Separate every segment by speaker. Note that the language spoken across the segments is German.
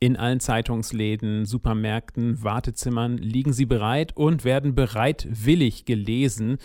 Speaker 1: In allen Zeitungsläden, Supermärkten, Wartezimmern liegen sie bereit und werden bereitwillig gelesen.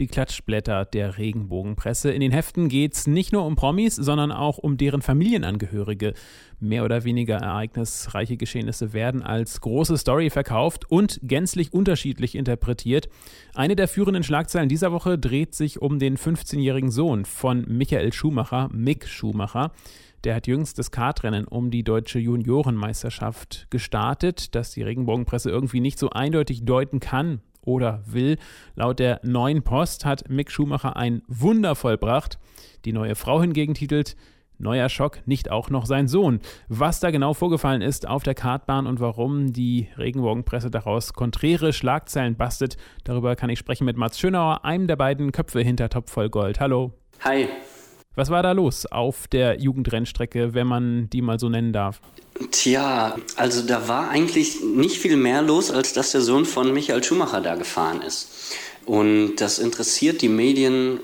Speaker 1: Die Klatschblätter der Regenbogenpresse. In den Heften geht es nicht nur um Promis, sondern auch um deren Familienangehörige. Mehr oder weniger ereignisreiche Geschehnisse werden als große Story verkauft und gänzlich unterschiedlich interpretiert. Eine der führenden Schlagzeilen dieser Woche dreht sich um den 15-jährigen Sohn von Michael Schumacher, Mick Schumacher. Der hat jüngst das Kartrennen um die deutsche Juniorenmeisterschaft gestartet, das die Regenbogenpresse irgendwie nicht so eindeutig deuten kann oder will. Laut der neuen Post hat Mick Schumacher ein Wunder vollbracht. Die neue Frau hingegen titelt Neuer Schock, nicht auch noch sein Sohn. Was da genau vorgefallen ist auf der Kartbahn und warum die Regenbogenpresse daraus konträre Schlagzeilen bastet, darüber kann ich sprechen mit Mats Schönauer, einem der beiden Köpfe hinter Top voll Gold. Hallo.
Speaker 2: Hi.
Speaker 1: Was war da los auf der Jugendrennstrecke, wenn man die mal so nennen darf?
Speaker 2: Tja, also da war eigentlich nicht viel mehr los, als dass der Sohn von Michael Schumacher da gefahren ist. Und das interessiert die Medien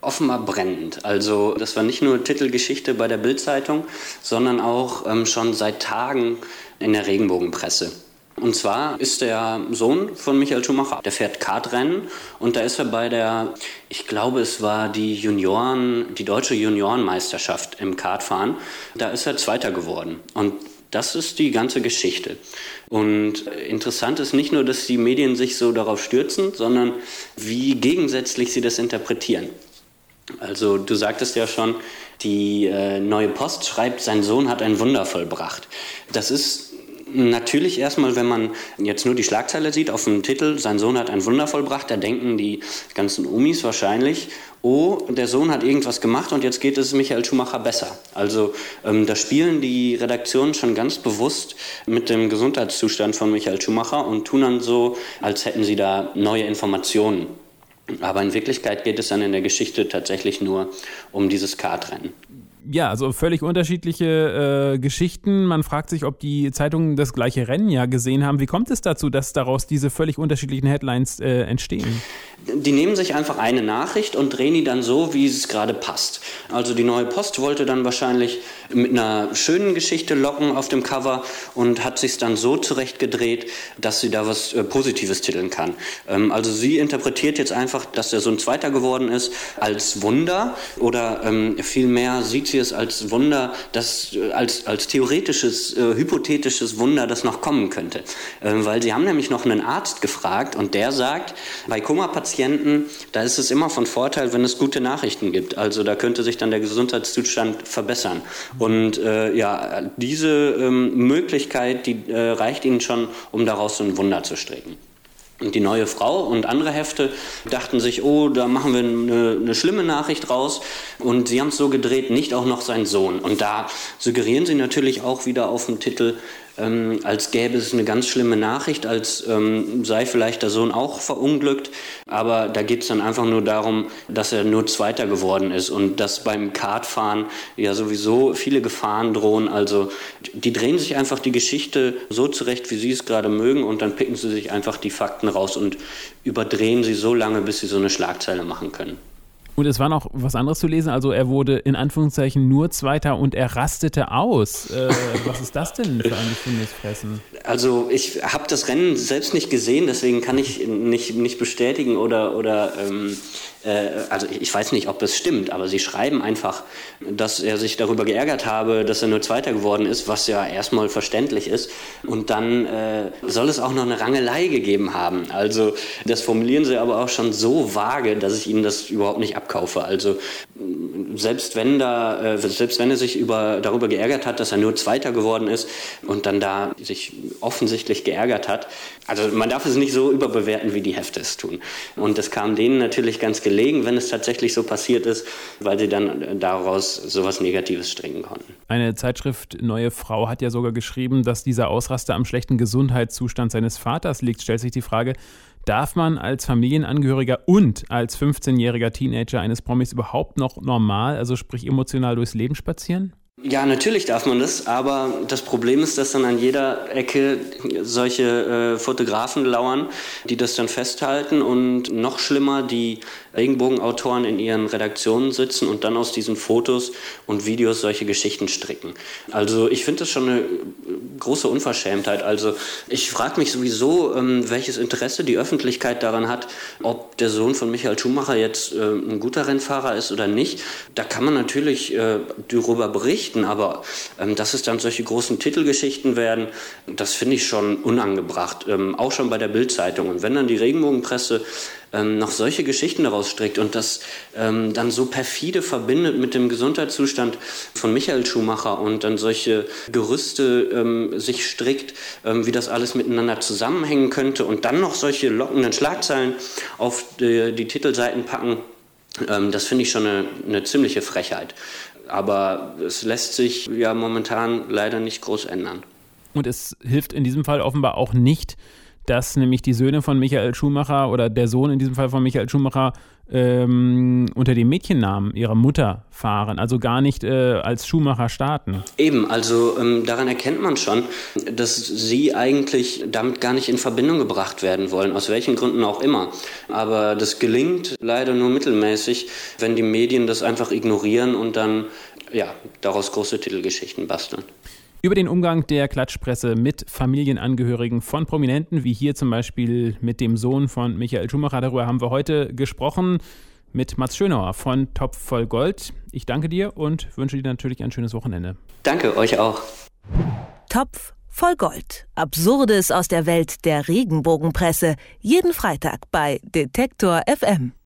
Speaker 2: offenbar brennend. Also das war nicht nur Titelgeschichte bei der Bildzeitung, sondern auch ähm, schon seit Tagen in der Regenbogenpresse. Und zwar ist der Sohn von Michael Schumacher, der fährt Kartrennen und da ist er bei der, ich glaube es war die Junioren, die deutsche Juniorenmeisterschaft im Kartfahren, da ist er Zweiter geworden. Und das ist die ganze Geschichte. Und interessant ist nicht nur, dass die Medien sich so darauf stürzen, sondern wie gegensätzlich sie das interpretieren. Also du sagtest ja schon, die äh, neue Post schreibt, sein Sohn hat ein Wunder vollbracht. Das ist Natürlich erstmal, wenn man jetzt nur die Schlagzeile sieht auf dem Titel, sein Sohn hat ein Wunder vollbracht, da denken die ganzen Umis wahrscheinlich, oh, der Sohn hat irgendwas gemacht und jetzt geht es Michael Schumacher besser. Also ähm, da spielen die Redaktionen schon ganz bewusst mit dem Gesundheitszustand von Michael Schumacher und tun dann so, als hätten sie da neue Informationen. Aber in Wirklichkeit geht es dann in der Geschichte tatsächlich nur um dieses Kartrennen
Speaker 1: ja, also völlig unterschiedliche äh, Geschichten. Man fragt sich, ob die Zeitungen das gleiche Rennen ja gesehen haben. Wie kommt es dazu, dass daraus diese völlig unterschiedlichen Headlines äh, entstehen?
Speaker 2: Die nehmen sich einfach eine Nachricht und drehen die dann so, wie es gerade passt. Also die neue Post wollte dann wahrscheinlich mit einer schönen Geschichte locken auf dem Cover und hat sich dann so zurechtgedreht, dass sie da was äh, Positives titeln kann. Ähm, also sie interpretiert jetzt einfach, dass der Sohn Zweiter geworden ist, als Wunder oder ähm, vielmehr sieht sie sie es als Wunder, das, äh, als, als theoretisches, äh, hypothetisches Wunder, das noch kommen könnte. Ähm, weil sie haben nämlich noch einen Arzt gefragt und der sagt, bei Koma-Patienten, da ist es immer von Vorteil, wenn es gute Nachrichten gibt. Also da könnte sich dann der Gesundheitszustand verbessern. Und äh, ja, diese ähm, Möglichkeit, die äh, reicht ihnen schon, um daraus so ein Wunder zu stricken. Und die neue Frau und andere Hefte dachten sich, oh, da machen wir eine, eine schlimme Nachricht raus. Und sie haben es so gedreht, nicht auch noch sein Sohn. Und da suggerieren sie natürlich auch wieder auf dem Titel, ähm, als gäbe es eine ganz schlimme Nachricht, als ähm, sei vielleicht der Sohn auch verunglückt. Aber da geht es dann einfach nur darum, dass er nur Zweiter geworden ist und dass beim Kartfahren ja sowieso viele Gefahren drohen. Also die drehen sich einfach die Geschichte so zurecht, wie sie es gerade mögen und dann picken sie sich einfach die Fakten raus und überdrehen sie so lange, bis sie so eine Schlagzeile machen können.
Speaker 1: Und es war noch was anderes zu lesen. Also er wurde in Anführungszeichen nur Zweiter und er rastete aus. Äh, was ist das denn für ein Gefängnisfressen?
Speaker 2: Also ich habe das Rennen selbst nicht gesehen, deswegen kann ich nicht, nicht bestätigen oder, oder ähm, äh, also ich weiß nicht, ob es stimmt, aber sie schreiben einfach, dass er sich darüber geärgert habe, dass er nur Zweiter geworden ist, was ja erstmal verständlich ist. Und dann äh, soll es auch noch eine Rangelei gegeben haben. Also das formulieren sie aber auch schon so vage, dass ich ihnen das überhaupt nicht abkaufe. Also selbst wenn da, äh, selbst wenn er sich über, darüber geärgert hat, dass er nur Zweiter geworden ist und dann da sich offensichtlich geärgert hat, also man darf es nicht so überbewerten, wie die Hefte es tun. Und das kam denen natürlich ganz gelegen, wenn es tatsächlich so passiert ist, weil sie dann daraus sowas Negatives stricken konnten.
Speaker 1: Eine Zeitschrift Neue Frau hat ja sogar geschrieben, dass dieser Ausraster am schlechten Gesundheitszustand seines Vaters liegt. Stellt sich die Frage, Darf man als Familienangehöriger und als 15-jähriger Teenager eines Promis überhaupt noch normal, also sprich emotional durchs Leben spazieren?
Speaker 2: Ja, natürlich darf man das, aber das Problem ist, dass dann an jeder Ecke solche äh, Fotografen lauern, die das dann festhalten und noch schlimmer, die Regenbogenautoren in ihren Redaktionen sitzen und dann aus diesen Fotos und Videos solche Geschichten stricken. Also ich finde das schon eine große Unverschämtheit. Also ich frage mich sowieso, ähm, welches Interesse die Öffentlichkeit daran hat, ob der Sohn von Michael Schumacher jetzt äh, ein guter Rennfahrer ist oder nicht. Da kann man natürlich äh, darüber berichten aber ähm, dass es dann solche großen Titelgeschichten werden, das finde ich schon unangebracht, ähm, auch schon bei der Bildzeitung. Und wenn dann die Regenbogenpresse ähm, noch solche Geschichten daraus strickt und das ähm, dann so perfide verbindet mit dem Gesundheitszustand von Michael Schumacher und dann solche Gerüste ähm, sich strickt, ähm, wie das alles miteinander zusammenhängen könnte und dann noch solche lockenden Schlagzeilen auf die, die Titelseiten packen, ähm, das finde ich schon eine, eine ziemliche Frechheit. Aber es lässt sich ja momentan leider nicht groß ändern.
Speaker 1: Und es hilft in diesem Fall offenbar auch nicht, dass nämlich die Söhne von Michael Schumacher oder der Sohn in diesem Fall von Michael Schumacher ähm, unter dem Mädchennamen ihrer Mutter fahren, also gar nicht äh, als Schumacher starten.
Speaker 2: Eben, also ähm, daran erkennt man schon, dass sie eigentlich damit gar nicht in Verbindung gebracht werden wollen, aus welchen Gründen auch immer. Aber das gelingt leider nur mittelmäßig, wenn die Medien das einfach ignorieren und dann ja, daraus große Titelgeschichten basteln
Speaker 1: über den Umgang der Klatschpresse mit Familienangehörigen von Prominenten, wie hier zum Beispiel mit dem Sohn von Michael Schumacher. Darüber haben wir heute gesprochen mit Mats Schönauer von Topf voll Gold. Ich danke dir und wünsche dir natürlich ein schönes Wochenende.
Speaker 2: Danke, euch auch.
Speaker 3: Topf voll Gold. Absurdes aus der Welt der Regenbogenpresse. Jeden Freitag bei Detektor FM.